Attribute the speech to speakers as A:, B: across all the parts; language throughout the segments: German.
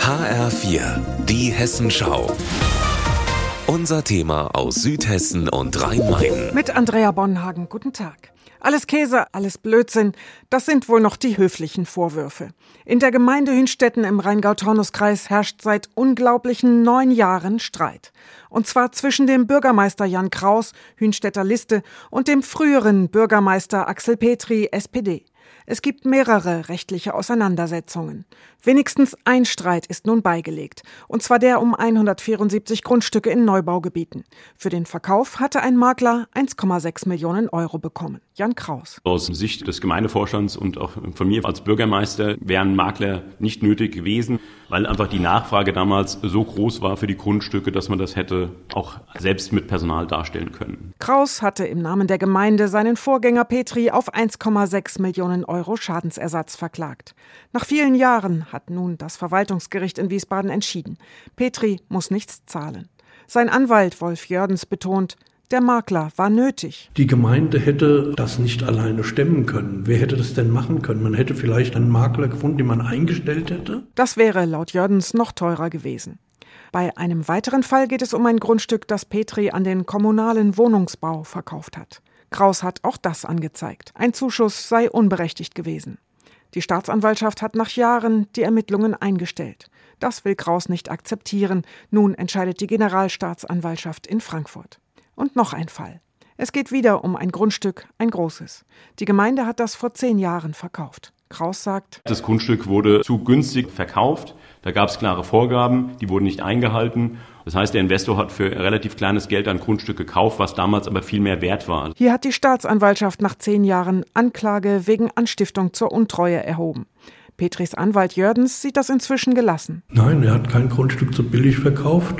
A: HR4, die Hessenschau. Unser Thema aus Südhessen und Rhein-Main.
B: Mit Andrea Bonhagen, guten Tag. Alles Käse, alles Blödsinn, das sind wohl noch die höflichen Vorwürfe. In der Gemeinde Hünstetten im Rheingau-Taunus-Kreis herrscht seit unglaublichen neun Jahren Streit. Und zwar zwischen dem Bürgermeister Jan Kraus, Hünstetter Liste, und dem früheren Bürgermeister Axel Petri, SPD. Es gibt mehrere rechtliche Auseinandersetzungen. Wenigstens ein Streit ist nun beigelegt, und zwar der um 174 Grundstücke in Neubaugebieten. Für den Verkauf hatte ein Makler 1,6 Millionen Euro bekommen. Jan Kraus.
C: Aus Sicht des Gemeindevorstands und auch von mir als Bürgermeister wären Makler nicht nötig gewesen, weil einfach die Nachfrage damals so groß war für die Grundstücke, dass man das hätte auch selbst mit Personal darstellen können.
B: Kraus hatte im Namen der Gemeinde seinen Vorgänger Petri auf 1,6 Millionen Euro Schadensersatz verklagt. Nach vielen Jahren hat nun das Verwaltungsgericht in Wiesbaden entschieden. Petri muss nichts zahlen. Sein Anwalt Wolf Jördens betont, der Makler war nötig.
D: Die Gemeinde hätte das nicht alleine stemmen können. Wer hätte das denn machen können? Man hätte vielleicht einen Makler gefunden, den man eingestellt hätte.
B: Das wäre laut Jördens noch teurer gewesen. Bei einem weiteren Fall geht es um ein Grundstück, das Petri an den kommunalen Wohnungsbau verkauft hat. Kraus hat auch das angezeigt. Ein Zuschuss sei unberechtigt gewesen. Die Staatsanwaltschaft hat nach Jahren die Ermittlungen eingestellt. Das will Kraus nicht akzeptieren. Nun entscheidet die Generalstaatsanwaltschaft in Frankfurt. Und noch ein Fall. Es geht wieder um ein Grundstück, ein großes. Die Gemeinde hat das vor zehn Jahren verkauft. Kraus sagt,
C: das Grundstück wurde zu günstig verkauft. Da gab es klare Vorgaben, die wurden nicht eingehalten. Das heißt, der Investor hat für relativ kleines Geld ein Grundstück gekauft, was damals aber viel mehr wert war.
B: Hier hat die Staatsanwaltschaft nach zehn Jahren Anklage wegen Anstiftung zur Untreue erhoben. Petris Anwalt Jördens sieht das inzwischen gelassen.
D: Nein, er hat kein Grundstück zu billig verkauft.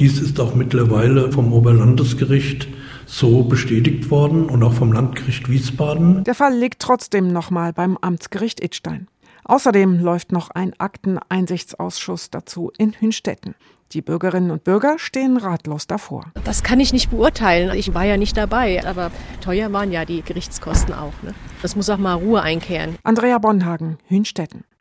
D: Dies ist auch mittlerweile vom Oberlandesgericht so bestätigt worden und auch vom Landgericht Wiesbaden.
B: Der Fall liegt trotzdem nochmal beim Amtsgericht Idstein. Außerdem läuft noch ein Akteneinsichtsausschuss dazu in Hünstetten. Die Bürgerinnen und Bürger stehen ratlos davor.
E: Das kann ich nicht beurteilen. Ich war ja nicht dabei, aber teuer waren ja die Gerichtskosten auch. Ne? Das muss auch mal Ruhe einkehren.
B: Andrea Bonhagen, Hünstetten.